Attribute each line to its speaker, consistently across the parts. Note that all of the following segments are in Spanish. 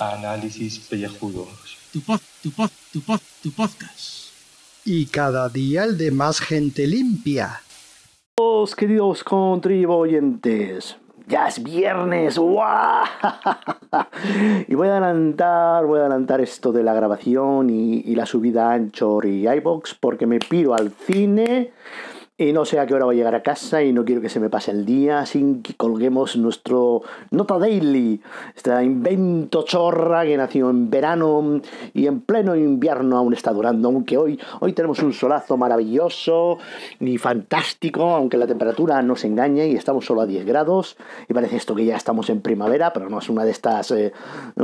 Speaker 1: Análisis pellejudos.
Speaker 2: Tu pod, tu pod, tu pod, tu podcast.
Speaker 3: Y cada día el de más gente limpia.
Speaker 4: queridos contribuyentes. Ya es viernes, ¡guau! y voy a adelantar, voy a adelantar esto de la grabación y, y la subida a Anchor y iBox porque me piro al cine y no sé a qué hora voy a llegar a casa y no quiero que se me pase el día sin que colguemos nuestro Nota Daily, este invento chorra que nació en verano y en pleno invierno aún está durando, aunque hoy, hoy tenemos un solazo maravilloso y fantástico, aunque la temperatura nos engañe y estamos solo a 10 grados y parece esto que ya estamos en primavera, pero no es una de estas eh,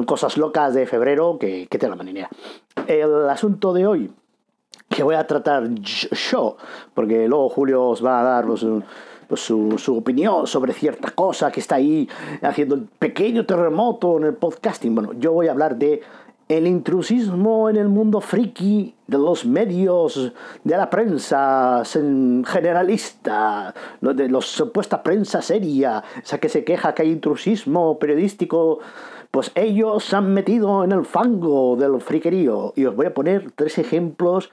Speaker 4: cosas locas de febrero que, que te la maninea. El asunto de hoy, que voy a tratar yo, porque luego Julio os va a dar su, su, opinión sobre cierta cosa que está ahí haciendo el pequeño terremoto en el podcasting. Bueno, yo voy a hablar de el intrusismo en el mundo friki de los medios, de la prensa generalista, de la supuesta prensa seria, esa que se queja que hay intrusismo periodístico pues ellos se han metido en el fango del friquerío. Y os voy a poner tres ejemplos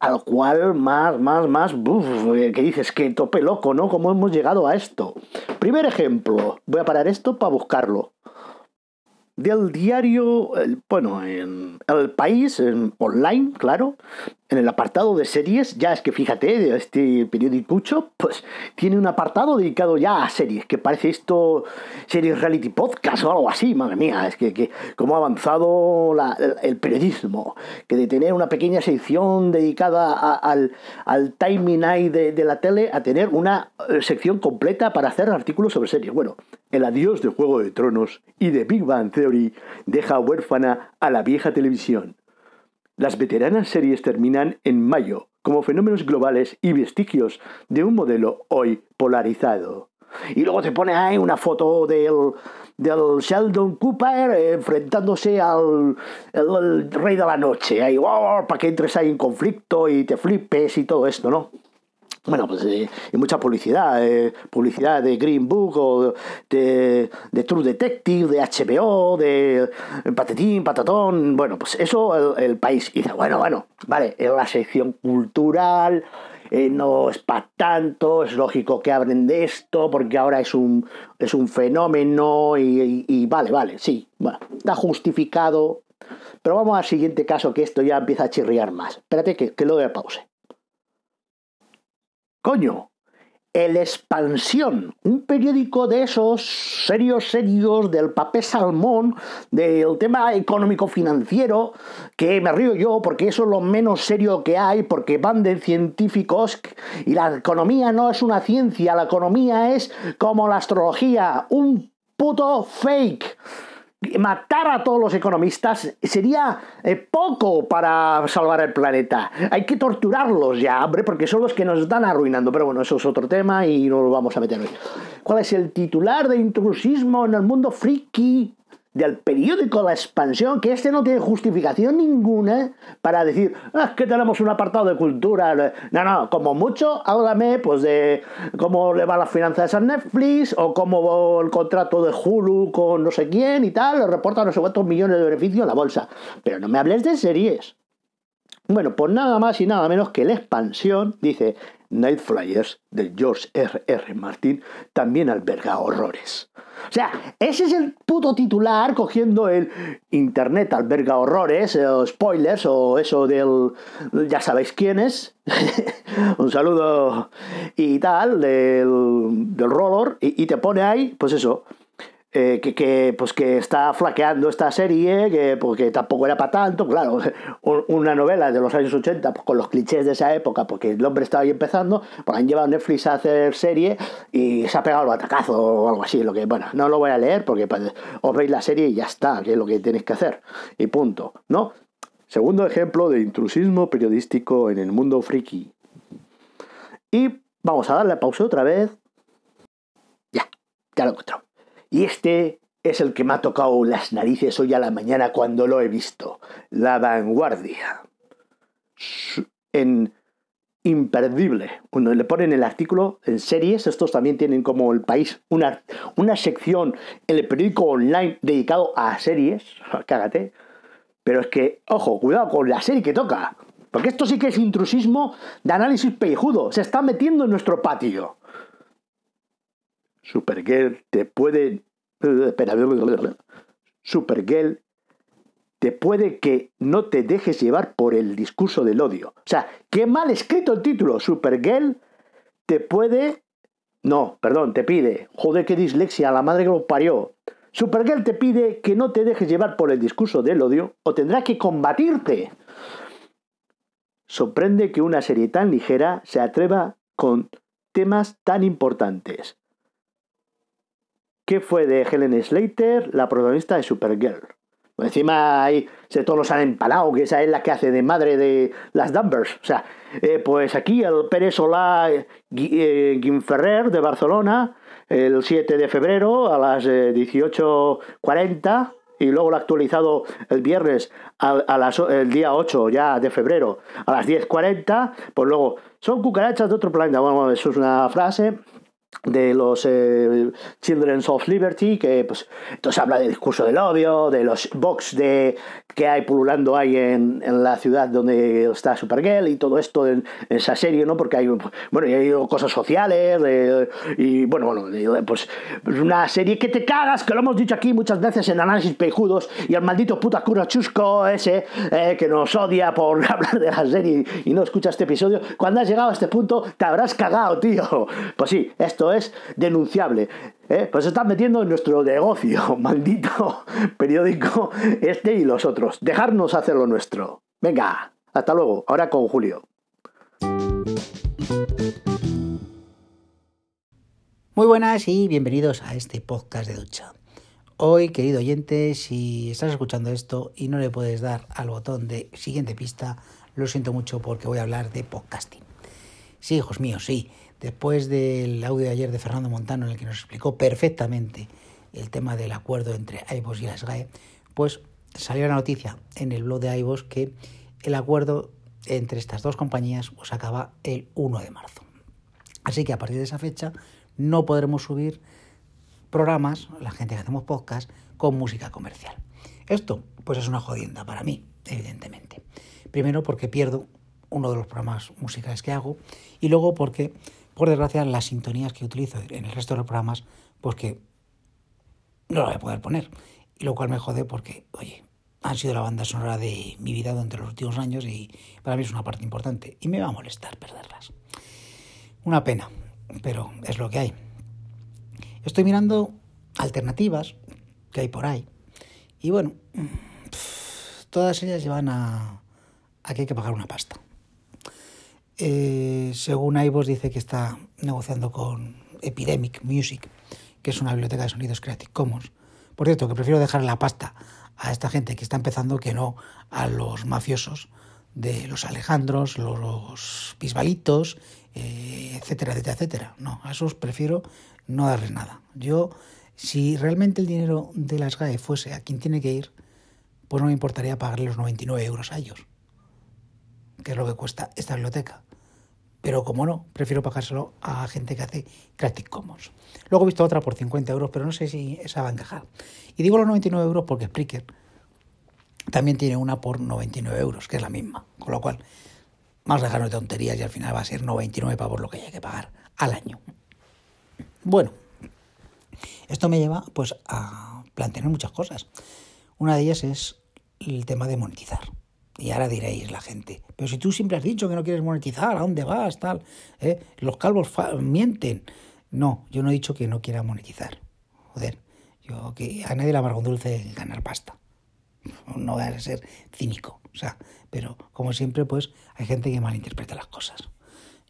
Speaker 4: al cual más, más, más, que dices que tope loco, ¿no? ¿Cómo hemos llegado a esto? Primer ejemplo, voy a parar esto para buscarlo del diario, bueno, en El País, en online, claro, en el apartado de series, ya es que fíjate, este periódico, pues tiene un apartado dedicado ya a series, que parece esto series reality podcast o algo así, madre mía, es que, que cómo ha avanzado el, periodismo, que de tener una pequeña sección dedicada al, al timing eye de, de la tele a tener una eh, sección completa para hacer artículos sobre series. Bueno, el adiós de Juego de Tronos y de Big Bang Theory deja huérfana a la vieja televisión. Las veteranas series terminan en mayo como fenómenos globales y vestigios de un modelo hoy polarizado. Y luego te pone ahí una foto del, del Sheldon Cooper enfrentándose al rey de la noche. Ahí, para que entres ahí en conflicto y te flipes y todo esto, ¿no? Bueno, pues eh, y mucha publicidad, eh, publicidad de Green Book o de, de, True Detective, de HBO, de Patetín, Patatón, bueno, pues eso el, país. Dice, bueno, bueno, vale, es la sección cultural, eh, no es para tanto, es lógico que hablen de esto porque ahora es un, es un fenómeno y, y, vale, vale, sí, bueno, está justificado. Pero vamos al siguiente caso que esto ya empieza a chirriar más. Espérate que, que lo de pause. Coño, el Expansión, un periódico de esos serios, serios, del papel salmón, del tema económico-financiero, que me río yo porque eso es lo menos serio que hay, porque van de científicos y la economía no es una ciencia, la economía es como la astrología, un puto fake matar a todos los economistas sería eh, poco para salvar el planeta. Hay que torturarlos ya, hombre, porque son los que nos están arruinando. Pero bueno, eso es otro tema y no lo vamos a meter hoy. ¿Cuál es el titular de intrusismo en el mundo friki? Del periódico La Expansión, que este no tiene justificación ninguna para decir, ah, que tenemos un apartado de cultura. No, no, como mucho, háblame pues de cómo le va las finanzas a Netflix o cómo el contrato de Hulu con no sé quién y tal, le reporta no sé cuántos millones de beneficios en la bolsa. Pero no me hables de series. Bueno, pues nada más y nada menos que la expansión, dice Night Flyers de George R. R. Martin, también alberga horrores. O sea, ese es el puto titular cogiendo el Internet alberga horrores, o eh, spoilers, o eso del. ya sabéis quién es. Un saludo y tal, del, del roller, y, y te pone ahí, pues eso, eh, que, pues que está flaqueando esta serie, que porque tampoco era para tanto, claro, una novela de los años 80 pues, con los clichés de esa época, porque el hombre estaba ahí empezando, pues han llevado Netflix a hacer serie y se ha pegado el batacazo o algo así, lo que, bueno, no lo voy a leer porque pues, os veis la serie y ya está, que es lo que tenéis que hacer, y punto, ¿no? Segundo ejemplo de intrusismo periodístico en el mundo friki. Y vamos a darle pausa otra vez. Ya, ya lo encontrado. Y este es el que me ha tocado las narices hoy a la mañana cuando lo he visto. La vanguardia. En imperdible. Cuando le ponen el artículo en series, estos también tienen como el país una, una sección en el periódico online dedicado a series, cágate. Pero es que, ojo, cuidado con la serie que toca. Porque esto sí que es intrusismo de análisis pellejudo. Se está metiendo en nuestro patio. Supergirl te puede. Supergirl te puede que no te dejes llevar por el discurso del odio. O sea, qué mal escrito el título. Supergirl te puede. No, perdón, te pide. Joder, qué dislexia, la madre que lo parió. Supergirl te pide que no te dejes llevar por el discurso del odio o tendrá que combatirte. Sorprende que una serie tan ligera se atreva con temas tan importantes. ¿Qué fue de Helen Slater, la protagonista de Supergirl? Encima ahí se todos los han empalado, que esa es la que hace de madre de las Dumbers. O sea, eh, pues aquí el Pérez Solá eh, Guinferrer de Barcelona, el 7 de febrero a las 18.40 eh, y luego lo ha actualizado el viernes a, las, el día 8 ya de febrero a las 10.40, pues luego son cucarachas de otro planeta. Bueno, eso es una frase de los eh, Children of Liberty, que pues entonces habla del discurso del odio, de los box de que hay pululando ahí en, en la ciudad donde está Supergirl y todo esto en, esa serie, ¿no? Porque hay bueno, y hay cosas sociales y bueno, bueno, pues una serie que te cagas, que lo hemos dicho aquí muchas veces en análisis pejudos y el maldito puta cura chusco ese eh, que nos odia por hablar de la serie y no escucha este episodio, cuando has llegado a este punto te habrás cagado, tío. Pues sí, es denunciable. ¿eh? Pues se están metiendo en nuestro negocio, maldito periódico este y los otros. Dejarnos hacer lo nuestro. Venga, hasta luego. Ahora con Julio.
Speaker 5: Muy buenas y bienvenidos a este podcast de ducha. Hoy, querido oyente, si estás escuchando esto y no le puedes dar al botón de siguiente pista, lo siento mucho porque voy a hablar de podcasting. Sí, hijos míos, sí. Después del audio de ayer de Fernando Montano en el que nos explicó perfectamente el tema del acuerdo entre iVoox y la SGAE, pues salió la noticia en el blog de iVoox que el acuerdo entre estas dos compañías pues acaba el 1 de marzo. Así que a partir de esa fecha no podremos subir programas, la gente que hacemos podcast, con música comercial. Esto pues es una jodienda para mí, evidentemente. Primero porque pierdo uno de los programas musicales que hago y luego porque por desgracia, las sintonías que utilizo en el resto de los programas, pues que no las voy a poder poner. Y lo cual me jode porque, oye, han sido la banda sonora de mi vida durante los últimos años y para mí es una parte importante. Y me va a molestar perderlas. Una pena, pero es lo que hay. Estoy mirando alternativas que hay por ahí. Y bueno, todas ellas llevan a que hay que pagar una pasta. Eh, según iVoox dice que está negociando con Epidemic Music, que es una biblioteca de sonidos Creative Commons. Por cierto, que prefiero dejar la pasta a esta gente que está empezando que no a los mafiosos de los Alejandros, los Bisbalitos, eh, etcétera, etcétera, etcétera. No, a esos prefiero no darles nada. Yo, si realmente el dinero de las GAE fuese a quien tiene que ir, pues no me importaría pagarle los 99 euros a ellos, que es lo que cuesta esta biblioteca. Pero como no, prefiero pagárselo a gente que hace Creative Commons. Luego he visto otra por 50 euros, pero no sé si esa va a encajar. Y digo los 99 euros porque Spreaker también tiene una por 99 euros, que es la misma. Con lo cual, a dejarnos de tonterías y al final va a ser 99 pavos lo que haya que pagar al año. Bueno, esto me lleva pues a plantear muchas cosas. Una de ellas es el tema de monetizar. Y ahora diréis la gente, pero si tú siempre has dicho que no quieres monetizar, ¿a dónde vas? Tal, ¿Eh? Los calvos mienten. No, yo no he dicho que no quiera monetizar. Joder, yo que a nadie le amargo dulce ganar pasta. No voy a ser cínico, o sea, pero como siempre, pues hay gente que malinterpreta las cosas.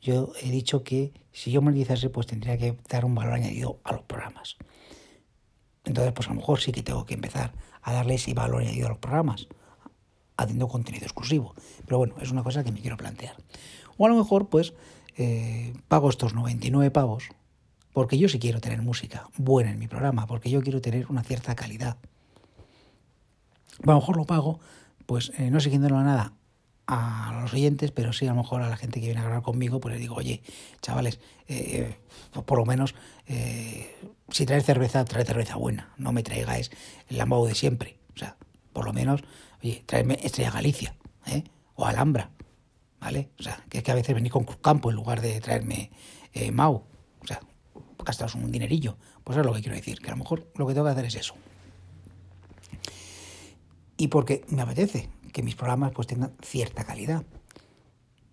Speaker 5: Yo he dicho que si yo monetizase, pues tendría que dar un valor añadido a los programas. Entonces, pues a lo mejor sí que tengo que empezar a darle ese valor añadido a los programas haciendo contenido exclusivo. Pero bueno, es una cosa que me quiero plantear. O a lo mejor, pues, eh, pago estos 99 pavos porque yo sí quiero tener música buena en mi programa, porque yo quiero tener una cierta calidad. a lo mejor lo pago, pues, eh, no siguiéndolo a nada a los oyentes, pero sí a lo mejor a la gente que viene a grabar conmigo, pues les digo, oye, chavales, eh, por lo menos eh, si traes cerveza, trae cerveza buena, no me traigáis el lambo de siempre. O sea, por lo menos, oye, traedme Estrella Galicia, ¿eh? o Alhambra, ¿vale? O sea, que es que a veces venís con Campo en lugar de traerme eh, Mau. O sea, gastaros un dinerillo. Pues eso es lo que quiero decir, que a lo mejor lo que tengo que hacer es eso. Y porque me apetece que mis programas pues tengan cierta calidad.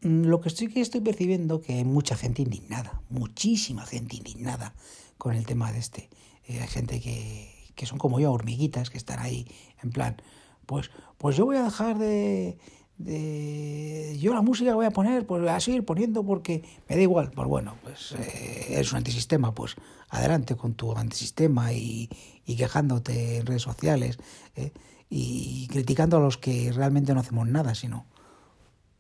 Speaker 5: Mm, Lo que estoy que estoy percibiendo que hay mucha gente indignada, muchísima gente indignada con el tema de este. Eh, hay gente que, que son como yo, hormiguitas, que están ahí en plan, pues, pues yo voy a dejar de, de- yo la música voy a poner, pues voy a seguir poniendo porque me da igual. Pues bueno, pues eh, eres un antisistema, pues adelante con tu antisistema y, y quejándote en redes sociales eh, y criticando a los que realmente no hacemos nada, sino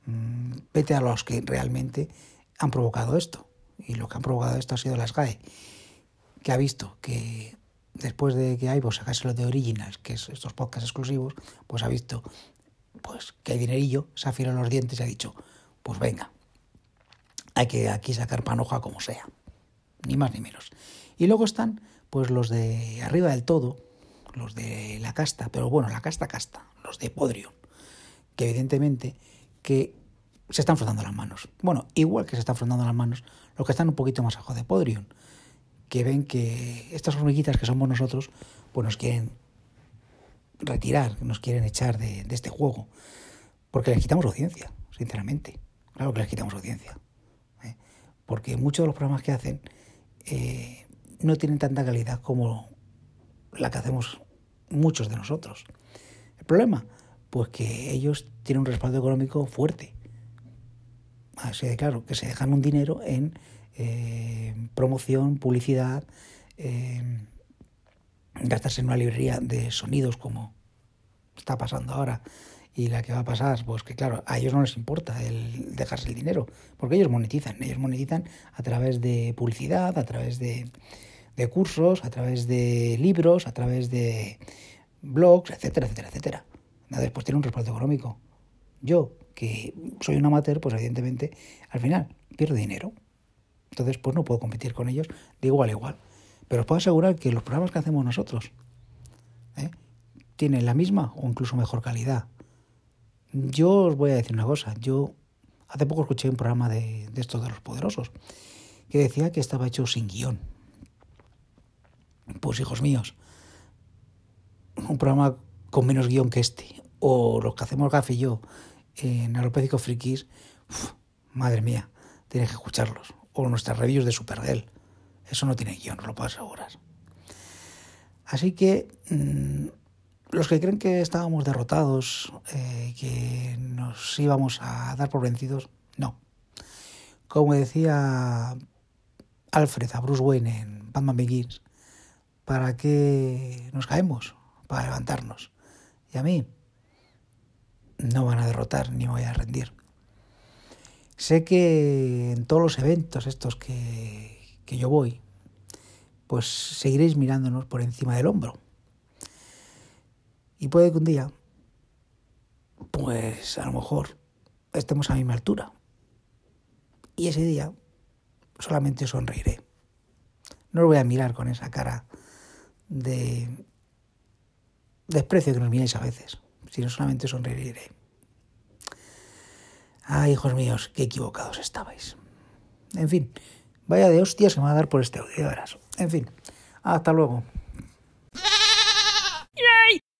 Speaker 5: mm, vete a los que realmente han provocado esto. Y lo que han provocado esto ha sido las GAE, que ha visto que después de que iVoox sacase lo de Originals, que es estos podcasts exclusivos, pues ha visto pues que hay dinerillo, se ha afilado los dientes y ha dicho, pues venga, hay que aquí sacar panoja como sea, ni más ni menos. Y luego están pues los de arriba del todo, los de la casta, pero bueno, la casta casta, los de Podrion, que evidentemente que se están frotando las manos. Bueno, igual que se están frotando las manos los que están un poquito más abajo de Podrion, que ven que estas hormiguitas que somos nosotros, pues nos quieren retirar, nos quieren echar de, este juego, porque les quitamos audiencia, sinceramente. Claro que les quitamos audiencia. ¿eh? Porque muchos de los programas que hacen eh, no tienen tanta calidad como la que hacemos muchos de nosotros. ¿El problema? Pues que ellos tienen un respaldo económico fuerte. Así de claro, que se dejan un dinero en eh, promoción, publicidad, eh, gastarse en una librería de sonidos como está pasando ahora y la que va a pasar, pues que claro, a ellos no les importa el dejarse el dinero, porque ellos monetizan, ellos monetizan a través de publicidad, a través de, de cursos, a través de libros, a través de blogs, etcétera, etcétera, etcétera. Entonces, pues tiene un respaldo económico. Yo, que soy un amateur, pues evidentemente al final pierdo dinero. Entonces, pues no puedo competir con ellos de igual a igual. Pero os puedo asegurar que los programas que hacemos nosotros ¿eh? tienen la misma o incluso mejor calidad. Yo os voy a decir una cosa. Yo hace poco escuché un programa de, estos de los poderosos que decía que estaba hecho sin guion. Pues hijos míos, un programa con menos guion que este, o los que hacemos Gaf y yo en Alopédico Frikis, madre mía, tienes que escucharlos. O nuestras reviews de Supergirl. Eso no tiene guion, os lo puedo asegurar. Así que mmm, los que creen que estábamos derrotados, eh, que nos íbamos a dar por vencidos, no. Como decía Alfred a Bruce Wayne en Batman Begins, ¿para qué nos caemos? Para levantarnos. Y a mí no van a derrotar ni me voy a rendir. Sé que en todos los eventos estos que, que yo voy, pues seguiréis mirándonos por encima del hombro. Y puede que un día, pues a lo mejor estemos a la misma altura. Y ese día solamente sonreiré. No lo voy a mirar con esa cara de desprecio que nos miráis a veces, sino solamente sonreiré. Ay, hijos míos, qué equivocados estabais. En fin, vaya de hostias se me va a dar por este audio, verás. En fin, hasta luego.